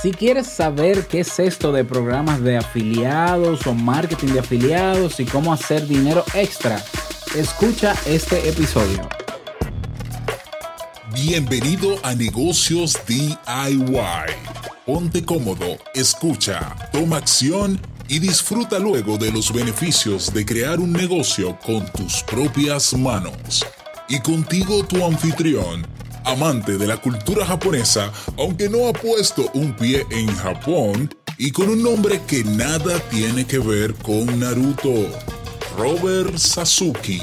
Si quieres saber qué es esto de programas de afiliados o marketing de afiliados y cómo hacer dinero extra, escucha este episodio. Bienvenido a Negocios DIY. Ponte cómodo, escucha, toma acción y disfruta luego de los beneficios de crear un negocio con tus propias manos. Y contigo tu anfitrión, amante de la cultura japonesa, aunque no ha puesto un pie en Japón, y con un nombre que nada tiene que ver con Naruto, Robert Sasuke.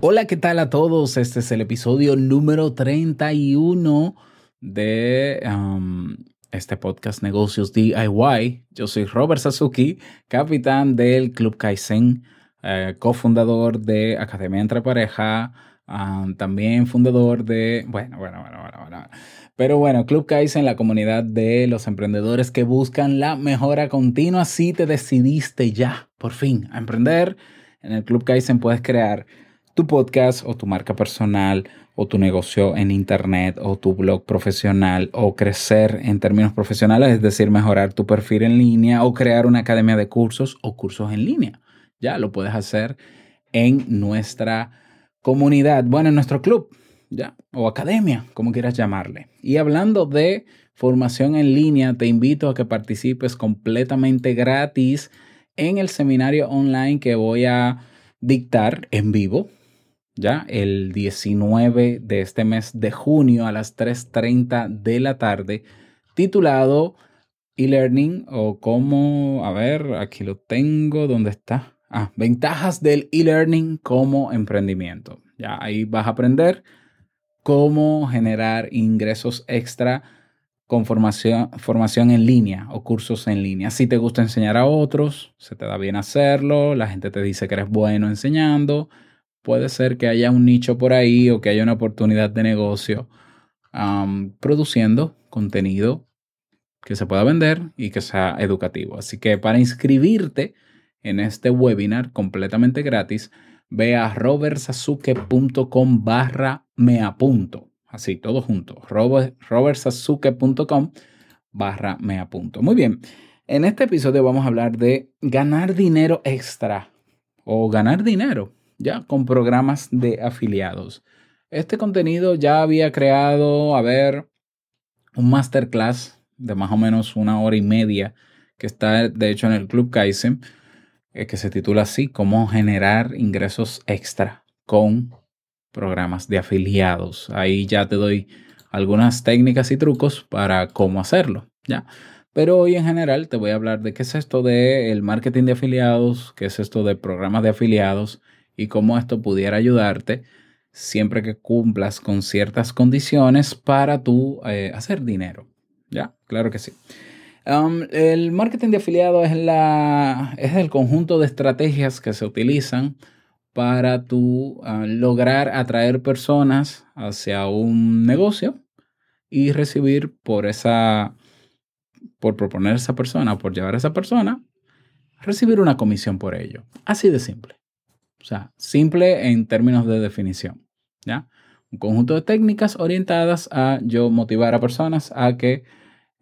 Hola, ¿qué tal a todos? Este es el episodio número 31 de um, este podcast Negocios DIY. Yo soy Robert Sasuki, capitán del Club Kaizen, eh, cofundador de Academia Entre Pareja, um, también fundador de, bueno, bueno, bueno, bueno, bueno. Pero bueno, Club Kaizen, la comunidad de los emprendedores que buscan la mejora continua. Si te decidiste ya, por fin, a emprender, en el Club Kaizen puedes crear tu podcast o tu marca personal o tu negocio en internet o tu blog profesional o crecer en términos profesionales, es decir, mejorar tu perfil en línea o crear una academia de cursos o cursos en línea. Ya lo puedes hacer en nuestra comunidad, bueno, en nuestro club, ya, o academia, como quieras llamarle. Y hablando de formación en línea, te invito a que participes completamente gratis en el seminario online que voy a dictar en vivo ya el 19 de este mes de junio a las 3.30 de la tarde, titulado e-learning o cómo, a ver, aquí lo tengo, ¿dónde está? Ah, ventajas del e-learning como emprendimiento. Ya ahí vas a aprender cómo generar ingresos extra con formación, formación en línea o cursos en línea. Si te gusta enseñar a otros, se te da bien hacerlo, la gente te dice que eres bueno enseñando, puede ser que haya un nicho por ahí o que haya una oportunidad de negocio produciendo contenido que se pueda vender y que sea educativo. Así que para inscribirte en este webinar completamente gratis, ve a robertsasuke.com barra me apunto. Así, todo junto. robertsasuke.com barra me apunto. Muy bien. En este episodio vamos a hablar de ganar dinero extra o ganar dinero ya con programas de afiliados. Este contenido ya había creado, a ver, un masterclass de más o menos una hora y media que está de hecho en el Club Kaizen, que se titula así, cómo generar ingresos extra con programas de afiliados. Ahí ya te doy algunas técnicas y trucos para cómo hacerlo, ¿ya? Pero hoy en general te voy a hablar de qué es esto del marketing de afiliados, qué es esto de programas de afiliados y cómo esto pudiera ayudarte siempre que cumplas con ciertas condiciones para tú eh, hacer dinero. ¿Ya? Claro que sí. Um, el marketing de afiliados es, la, es el conjunto de estrategias que se utilizan para tú uh, lograr atraer personas hacia un negocio y recibir por esa, por proponer a esa persona, por llevar a esa persona, recibir una comisión por ello. Así de simple. O sea, simple en términos de definición. ¿ya? Un conjunto de técnicas orientadas a yo motivar a personas a que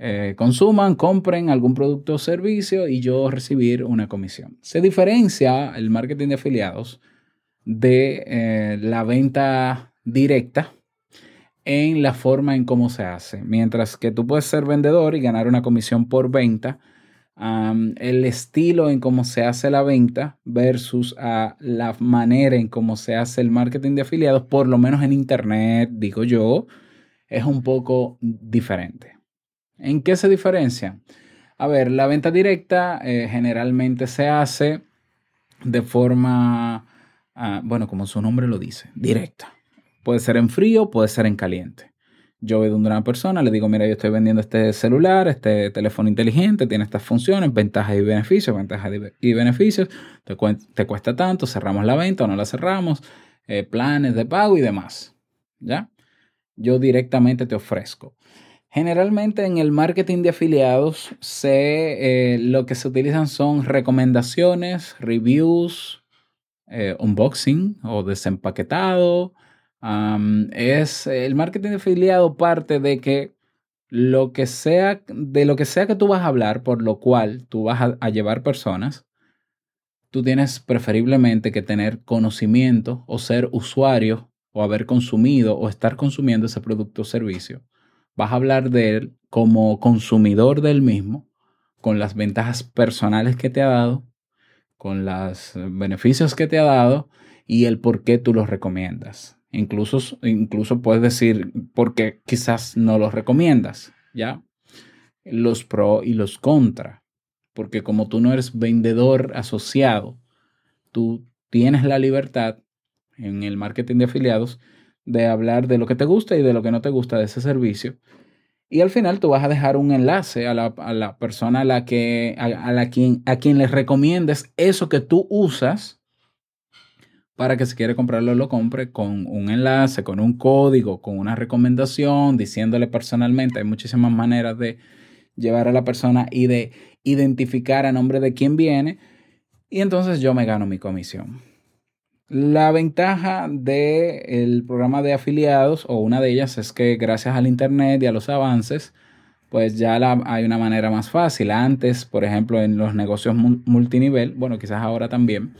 eh, consuman, compren algún producto o servicio y yo recibir una comisión. Se diferencia el marketing de afiliados de eh, la venta directa en la forma en cómo se hace. Mientras que tú puedes ser vendedor y ganar una comisión por venta, el estilo en cómo se hace la venta versus a la manera en cómo se hace el marketing de afiliados, por lo menos en Internet, digo yo, es un poco diferente. ¿En qué se diferencia? A ver, la venta directa eh, generalmente se hace de forma, ah, bueno, como su nombre lo dice, directa. Puede ser en frío, puede ser en caliente. Yo voy donde una persona, le digo, mira, yo estoy vendiendo este celular, este teléfono inteligente, tiene estas funciones, ventajas y beneficios, ventajas y beneficios, te, cuesta tanto, cerramos la venta o no la cerramos, eh, planes de pago y demás. ¿Ya? Yo directamente te ofrezco. Generalmente en el marketing de afiliados se, eh, lo que se utilizan son recomendaciones, reviews, eh, unboxing o desempaquetado, es el marketing de afiliado parte de que lo que sea, de lo que sea que tú vas a hablar, por lo cual tú vas a, a llevar personas, tú tienes preferiblemente que tener conocimiento o ser usuario o haber consumido o estar consumiendo ese producto o servicio. Vas a hablar de él como consumidor del mismo, con las ventajas personales que te ha dado, con los beneficios que te ha dado y el por qué tú los recomiendas. Incluso, incluso puedes decir por qué quizás no los recomiendas, ¿ya? Los pro y los contra. Porque como tú no eres vendedor asociado, tú tienes la libertad en el marketing de afiliados de hablar de lo que te gusta y de lo que no te gusta de ese servicio. Y al final tú vas a dejar un enlace a la, persona a la que a, la quien, a quien le recomiendes eso que tú usas para que si quiere comprarlo lo compre con un enlace, con un código, con una recomendación, diciéndole personalmente. Hay muchísimas maneras de llevar a la persona y de identificar a nombre de quién viene. Y entonces yo me gano mi comisión. La ventaja del programa de afiliados, o una de ellas, es que gracias al Internet y a los avances, pues ya hay una manera más fácil. Antes, por ejemplo, en los negocios multinivel, bueno, quizás ahora también,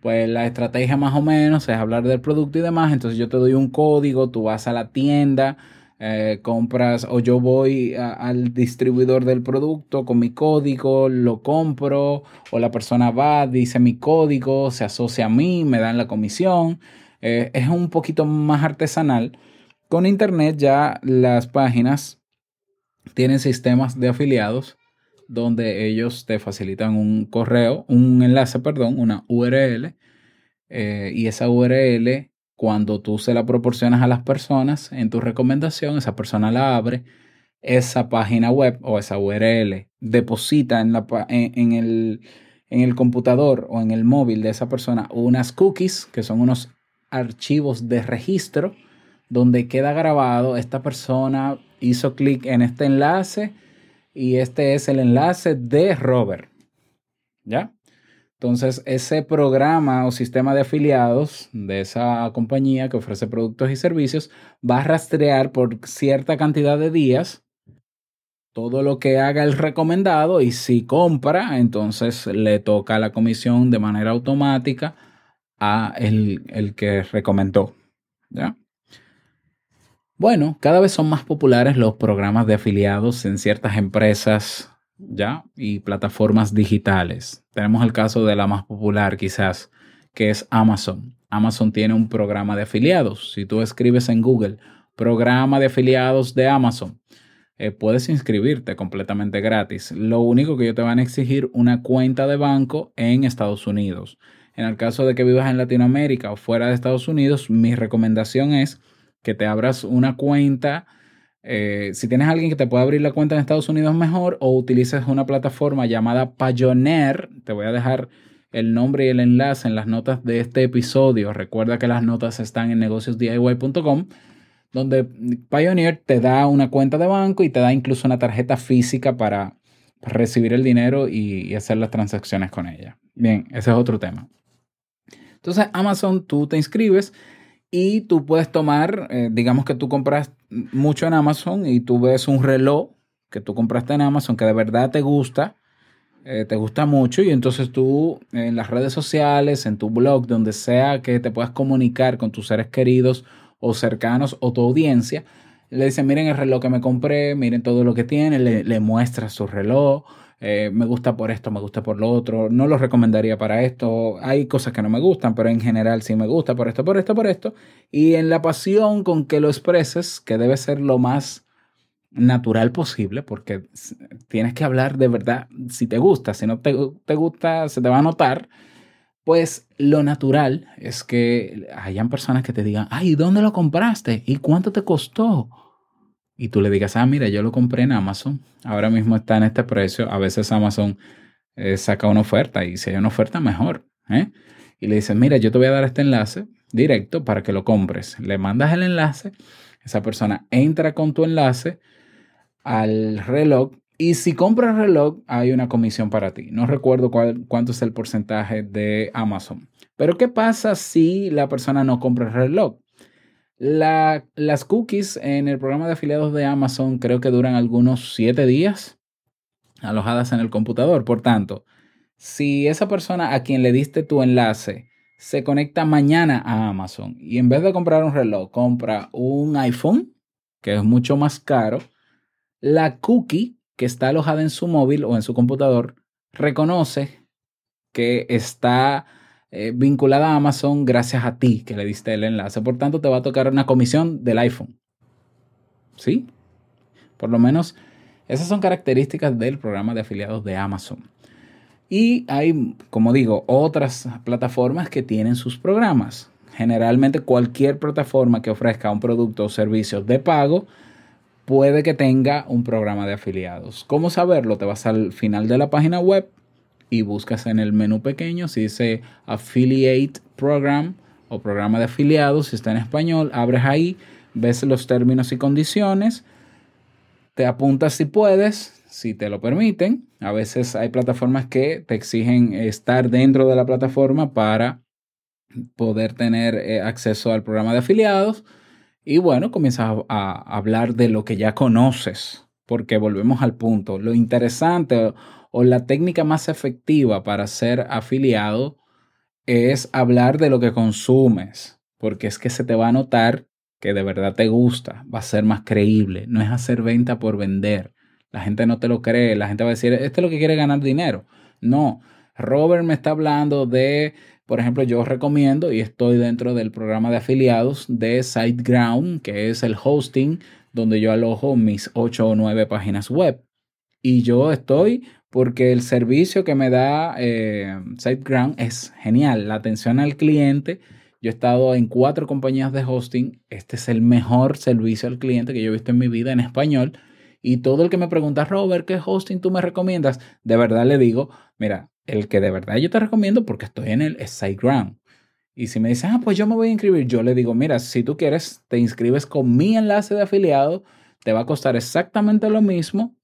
pues la estrategia más o menos es hablar del producto y demás. Entonces yo te doy un código, tú vas a la tienda, eh, compras o yo voy al distribuidor del producto con mi código, lo compro o la persona va, dice mi código, se asocia a mí, me dan la comisión. Eh, es un poquito más artesanal. Con internet ya las páginas tienen sistemas de afiliados donde ellos te facilitan un correo, un enlace, perdón, una URL, eh, y esa URL, cuando tú se la proporcionas a las personas en tu recomendación, esa persona la abre, esa página web o esa URL deposita en, en, el, en el computador o en el móvil de esa persona unas cookies, que son unos archivos de registro, donde queda grabado, esta persona hizo clic en este enlace, y este es el enlace de Robert. ¿Ya? Entonces, ese programa o sistema de afiliados de esa compañía que ofrece productos y servicios va a rastrear por cierta cantidad de días todo lo que haga el recomendado y si compra, entonces le toca la comisión de manera automática a el, el que recomendó. ¿Ya? Bueno, cada vez son más populares los programas de afiliados en ciertas empresas ya y plataformas digitales. Tenemos el caso de la más popular quizás, que es Amazon. Amazon tiene un programa de afiliados. Si tú escribes en Google programa de afiliados de Amazon, eh, puedes inscribirte completamente gratis. Lo único que ellos te van a exigir una cuenta de banco en Estados Unidos. En el caso de que vivas en Latinoamérica o fuera de Estados Unidos, mi recomendación es que te abras una cuenta. Eh, si tienes alguien que te pueda abrir la cuenta en Estados Unidos, mejor, o utilices una plataforma llamada Payoneer. Te voy a dejar el nombre y el enlace en las notas de este episodio. Recuerda que las notas están en negociosdiy.com, donde Pioneer te da una cuenta de banco y te da incluso una tarjeta física para recibir el dinero y, y hacer las transacciones con ella. Bien, ese es otro tema. Entonces, Amazon, tú te inscribes y tú puedes tomar, eh, digamos que tú compras mucho en Amazon y tú ves un reloj que tú compraste en Amazon que de verdad te gusta, eh, te gusta mucho y entonces tú en las redes sociales, en tu blog, donde sea que te puedas comunicar con tus seres queridos o cercanos o tu audiencia, le dicen, miren el reloj que me compré, miren todo lo que tiene, le, le muestras su reloj eh, me gusta por esto, me gusta por lo otro, no lo recomendaría para esto, hay cosas que no me gustan, pero en general sí me gusta por esto, por esto, por esto, y en la pasión con que lo expreses, que debe ser lo más natural posible, porque tienes que hablar de verdad si te gusta, si no te, te gusta, se te va a notar, pues lo natural es que hayan personas que te digan, ay, ¿dónde lo compraste? ¿Y cuánto te costó? Y tú le digas, ah, mira, yo lo compré en Amazon, ahora mismo está en este precio, a veces Amazon eh, saca una oferta y si hay una oferta, mejor. ¿eh? Y le dices, mira, yo te voy a dar este enlace directo para que lo compres. Le mandas el enlace, esa persona entra con tu enlace al reloj y si compras el reloj, hay una comisión para ti. No recuerdo cuál, cuánto es el porcentaje de Amazon. Pero ¿qué pasa si la persona no compra el reloj? Las cookies en el programa de afiliados de Amazon creo que duran algunos siete días alojadas en el computador. Por tanto, si esa persona a quien le diste tu enlace se conecta mañana a Amazon y en vez de comprar un reloj compra un iPhone, que es mucho más caro, la cookie que está alojada en su móvil o en su computador reconoce que está eh, vinculada a Amazon gracias a ti que le diste el enlace. Por tanto, te va a tocar una comisión del iPhone. ¿Sí? Por lo menos esas son características del programa de afiliados de Amazon. Y hay, como digo, otras plataformas que tienen sus programas. Generalmente cualquier plataforma que ofrezca un producto o servicio de pago puede que tenga un programa de afiliados. ¿Cómo saberlo? Te vas al final de la página web y buscas en el menú pequeño si dice Affiliate Program o programa de afiliados, si está en español, abres ahí, ves los términos y condiciones, te apuntas si puedes, si te lo permiten. A veces hay plataformas que te exigen estar dentro de la plataforma para poder tener eh, acceso al programa de afiliados. Y bueno, comienzas a, hablar de lo que ya conoces, porque volvemos al punto. Lo interesante o la técnica más efectiva para ser afiliado es hablar de lo que consumes, porque es que se te va a notar que de verdad te gusta, va a ser más creíble, no es hacer venta por vender. La gente no te lo cree, la gente va a decir, este es lo que quiere ganar dinero. No, Robert me está hablando de, por ejemplo, yo recomiendo y estoy dentro del programa de afiliados de SiteGround, que es el hosting donde yo alojo mis ocho o nueve páginas web. Y yo estoy porque el servicio que me da eh, SiteGround es genial. La atención al cliente. Yo he estado en cuatro compañías de hosting. Este es el mejor servicio al cliente que yo he visto en mi vida en español y todo el que me pregunta, Robert, ¿qué hosting tú me recomiendas? De verdad le digo, mira, el que de verdad yo te recomiendo porque estoy en el SiteGround. Y si me dicen, ah, pues yo me voy a inscribir, yo le digo, mira, si tú quieres, te inscribes con mi enlace de afiliado, te va a costar exactamente lo mismo,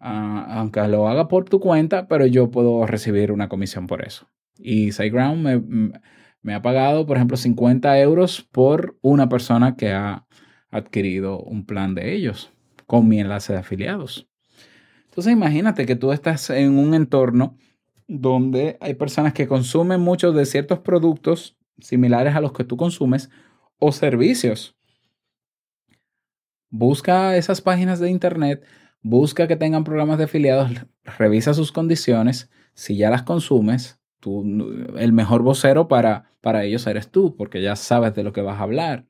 ah, aunque lo haga por tu cuenta, pero yo puedo recibir una comisión por eso. Y SiteGround me, me ha pagado, por ejemplo, 50 euros por una persona que ha adquirido un plan de ellos con mi enlace de afiliados. Entonces imagínate que tú estás en un entorno donde hay personas que consumen muchos de ciertos productos similares a los que tú consumes o servicios. Busca esas páginas de internet, busca que tengan programas de afiliados, revisa sus condiciones. Si ya las consumes, tú, el mejor vocero para, para ellos eres tú, porque ya sabes de lo que vas a hablar.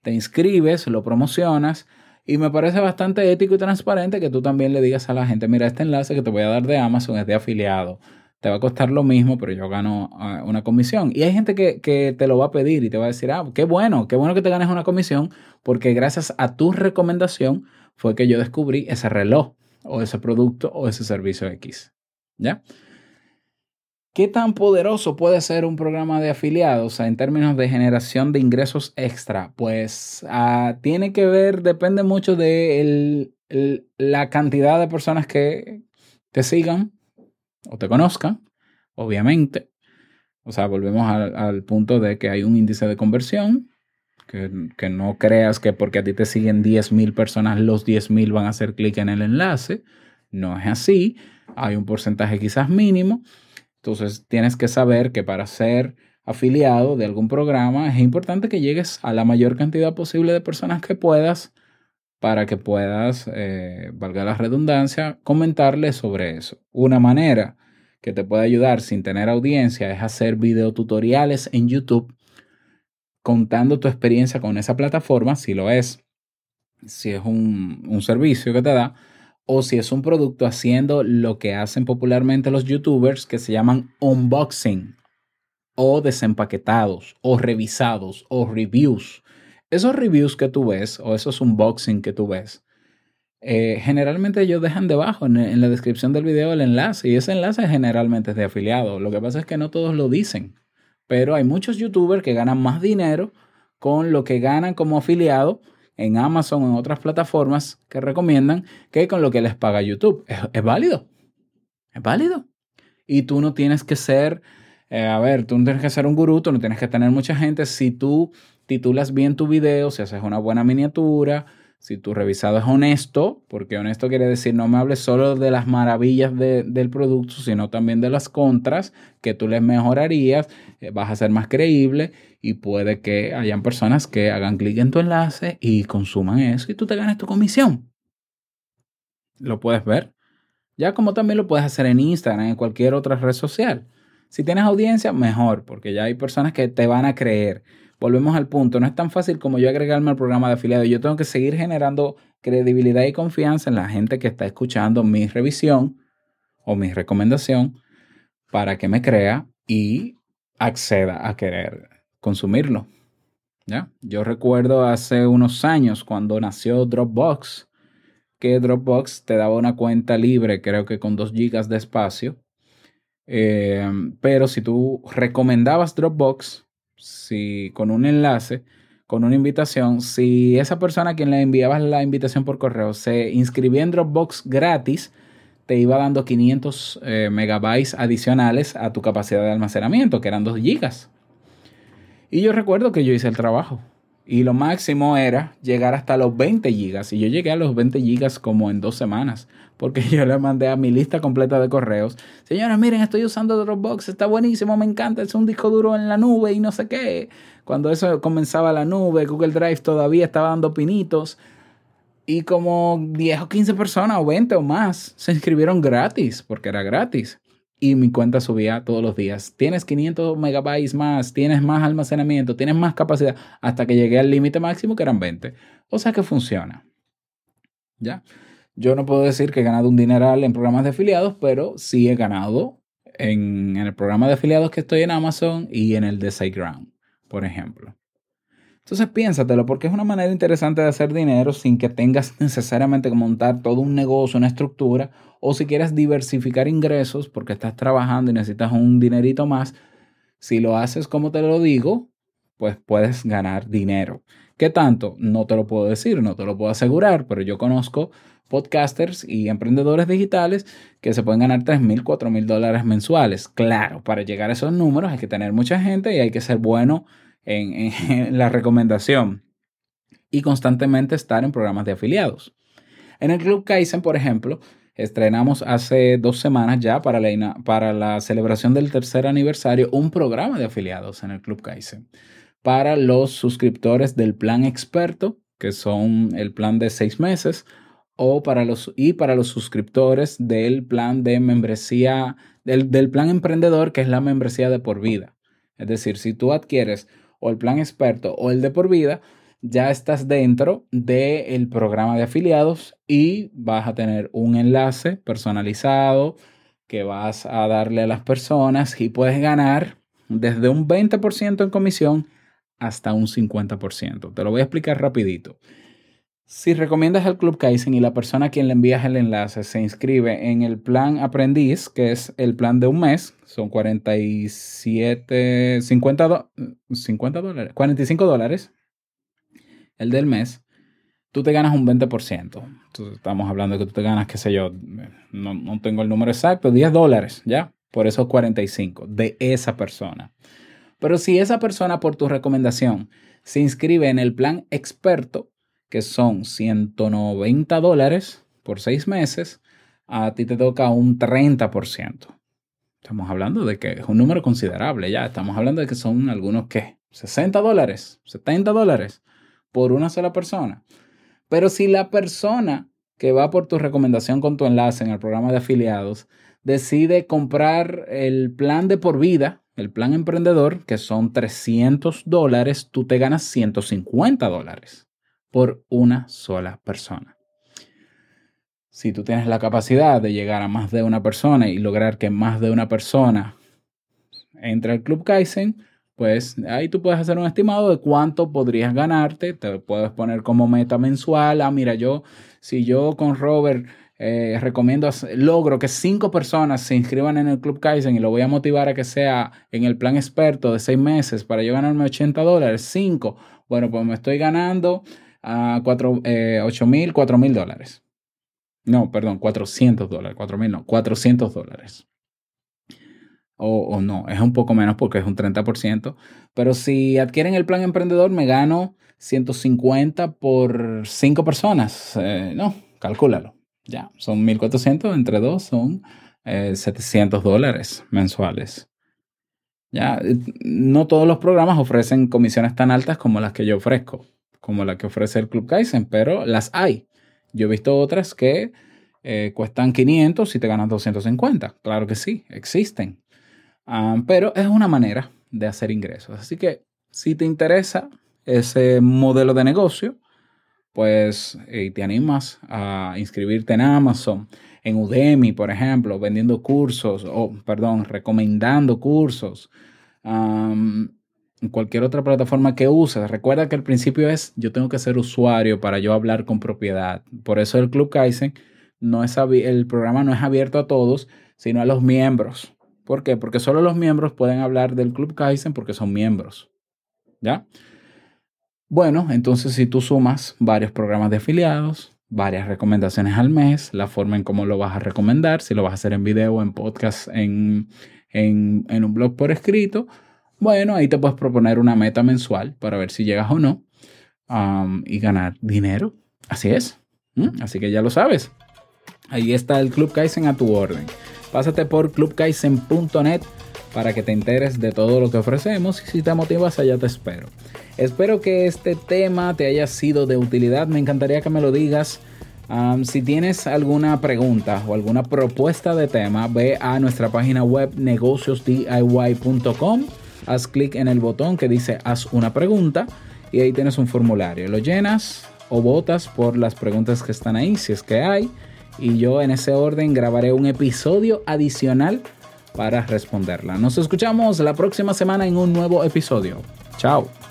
Te inscribes, lo promocionas y me parece bastante ético y transparente que tú también le digas a la gente, mira, este enlace que te voy a dar de Amazon es de afiliado. Te va a costar lo mismo, pero yo gano ah, una comisión. Y hay gente que, que, te lo va a pedir y te va a decir, ah, qué bueno, qué bueno que te ganes una comisión, porque gracias a tu recomendación fue que yo descubrí ese reloj o ese producto o ese servicio X. ¿Ya? ¿Qué tan poderoso puede ser un programa de afiliados en términos de generación de ingresos extra? Pues ah, tiene que ver, depende mucho de la cantidad de personas que te sigan o te conozcan, obviamente. O sea, volvemos al, punto de que hay un índice de conversión, que, no creas que porque a ti te siguen 10.000 personas, los 10.000 van a hacer clic en el enlace. No es así. Hay un porcentaje quizás mínimo entonces tienes que saber que para ser afiliado de algún programa es importante que llegues a la mayor cantidad posible de personas que puedas para que puedas, eh, valga la redundancia, comentarles sobre eso. Una manera que te puede ayudar sin tener audiencia es hacer videotutoriales en YouTube contando tu experiencia con esa plataforma, si lo es, si es un, un servicio que te da, o si es un producto haciendo lo que hacen popularmente los youtubers que se llaman unboxing o desempaquetados o revisados o reviews. Esos reviews que tú ves o esos unboxing que tú ves, eh, generalmente ellos dejan debajo en, en, la descripción del video el enlace y ese enlace generalmente es de afiliado. Lo que pasa es que no todos lo dicen, pero hay muchos youtubers que ganan más dinero con lo que ganan como afiliado en Amazon o en otras plataformas que recomiendan que con lo que les paga YouTube. Es, válido. Es válido. Y tú no tienes que ser, eh, a ver, tú no tienes que ser un gurú, tú no tienes que tener mucha gente. Si tú titulas bien tu video, si haces una buena miniatura, si tu revisado es honesto, porque honesto quiere decir no me hables solo de las maravillas del producto, sino también de las contras que tú les mejorarías, eh, vas a ser más creíble y puede que hayan personas que hagan clic en tu enlace y consuman eso y tú te ganes tu comisión. Lo puedes ver. Ya como también lo puedes hacer en Instagram, en cualquier otra red social. Si tienes audiencia, mejor, porque ya hay personas que te van a creer volvemos al punto, no es tan fácil como yo agregarme al programa de afiliado. Yo tengo que seguir generando credibilidad y confianza en la gente que está escuchando mi revisión o mi recomendación para que me crea y acceda a querer consumirlo. ¿Ya? Yo recuerdo hace unos años cuando nació Dropbox, que Dropbox te daba una cuenta libre, creo que con 2 gigas de espacio. Eh, pero si tú recomendabas Dropbox, si con un enlace, con una invitación, si esa persona a quien le enviabas la invitación por correo se inscribía en Dropbox gratis, te iba dando 500 eh, megabytes adicionales a tu capacidad de almacenamiento, que eran 2 gigas. Y yo recuerdo que yo hice el trabajo. Y lo máximo era llegar hasta los 20 gigas. Y yo llegué a los 20 gigas como en dos semanas. Porque yo le mandé a mi lista completa de correos. Señores, miren, estoy usando Dropbox. Está buenísimo, me encanta. Es un disco duro en la nube y no sé qué. Cuando eso comenzaba la nube, Google Drive todavía estaba dando pinitos. Y como 10 o 15 personas o 20 o más se inscribieron gratis, porque era gratis y mi cuenta subía todos los días. Tienes 500 megabytes más, tienes más almacenamiento, tienes más capacidad, hasta que llegué al límite máximo que eran 20. O sea que funciona. ¿Ya? Yo no puedo decir que he ganado un dineral en programas de afiliados, pero sí he ganado en, en el programa de afiliados que estoy en Amazon y en el de SiteGround, por ejemplo. Entonces piénsatelo, porque es una manera interesante de hacer dinero sin que tengas necesariamente que montar todo un negocio, una estructura, o si quieres diversificar ingresos porque estás trabajando y necesitas un dinerito más, si lo haces como te lo digo, pues puedes ganar dinero. ¿Qué tanto? No te lo puedo decir, no te lo puedo asegurar, pero yo conozco podcasters y emprendedores digitales que se pueden ganar 3 mil, 4 mil dólares mensuales. Claro, para llegar a esos números hay que tener mucha gente y hay que ser bueno en, la recomendación y constantemente estar en programas de afiliados. En el Club Kaizen, por ejemplo, estrenamos hace dos semanas ya para la, para la celebración del tercer aniversario un programa de afiliados en el Club Kaizen para los suscriptores del plan experto, que son el plan de seis meses, o para los, y para los suscriptores del plan de membresía, del, del plan emprendedor, que es la membresía de por vida. Es decir, si tú adquieres o el plan experto o el de por vida, ya estás dentro del programa de afiliados y vas a tener un enlace personalizado que vas a darle a las personas y puedes ganar desde un 20% en comisión hasta un 50%. Te lo voy a explicar rapidito. Si recomiendas el Club Kaizen y la persona a quien le envías el enlace se inscribe en el plan aprendiz, que es el plan de un mes, son 47, 50, 50 dólares, 45 dólares, el del mes, tú te ganas un 20%. Entonces estamos hablando de que tú te ganas, qué sé yo, no, no tengo el número exacto, 10 dólares, ¿ya? Por eso 45 de esa persona. Pero si esa persona por tu recomendación se inscribe en el plan experto, que son 190 dólares por seis meses, a ti te toca un 30%. Estamos hablando de que es un número considerable ya. Estamos hablando de que son algunos, ¿qué? 60 dólares, 70 dólares por una sola persona. Pero si la persona que va por tu recomendación con tu enlace en el programa de afiliados decide comprar el plan de por vida, el plan emprendedor, que son 300 dólares, tú te ganas 150 dólares por una sola persona. Si tú tienes la capacidad de llegar a más de una persona y lograr que más de una persona entre al Club Kaizen, pues ahí tú puedes hacer un estimado de cuánto podrías ganarte. Te puedes poner como meta mensual. Ah, mira, yo, si yo con Robert eh, recomiendo, logro que cinco personas se inscriban en el Club Kaizen y lo voy a motivar a que sea en el plan experto de seis meses para yo ganarme 80 dólares, cinco. Bueno, pues me estoy ganando a 4, eh, 8 mil, 4 mil dólares. No, perdón, 400 dólares, 4 mil no, 400 dólares. o, no, es un poco menos porque es un 30%, pero si adquieren el plan emprendedor me gano 150 por 5 personas. Eh, no, calcúlalo. Ya, son 1.400 entre dos, son 700 eh, dólares mensuales. Ya, no todos los programas ofrecen comisiones tan altas como las que yo ofrezco, como la que ofrece el Club Kaizen, pero las hay. Yo he visto otras que eh, cuestan 500 y te ganas 250. Claro que sí, existen. Ah, pero es una manera de hacer ingresos. Así que si te interesa ese modelo de negocio, pues te animas a inscribirte en Amazon, en Udemy, por ejemplo, vendiendo cursos, o perdón, recomendando cursos, en cualquier otra plataforma que uses. Recuerda que el principio es yo tengo que ser usuario para yo hablar con propiedad. Por eso el Club Kaizen no es el programa no es abierto a todos, sino a los miembros. ¿Por qué? Porque solo los miembros pueden hablar del Club Kaizen porque son miembros. ¿Ya? Bueno, entonces si tú sumas varios programas de afiliados, varias recomendaciones al mes, la forma en cómo lo vas a recomendar, si lo vas a hacer en video, en podcast, en, en, un blog por escrito, bueno, ahí te puedes proponer una meta mensual para ver si llegas o no y ganar dinero. Así es. Así que ya lo sabes. Ahí está el Club Kaizen a tu orden. Pásate por clubkaizen.net para que te enteres de todo lo que ofrecemos y si te motivas allá te espero. Espero que este tema te haya sido de utilidad, me encantaría que me lo digas. si tienes alguna pregunta o alguna propuesta de tema, ve a nuestra página web negociosdiy.com, haz clic en el botón que dice haz una pregunta y ahí tienes un formulario. Lo llenas o votas por las preguntas que están ahí, si es que hay y yo en ese orden grabaré un episodio adicional para responderla. Nos escuchamos la próxima semana en un nuevo episodio. Chao.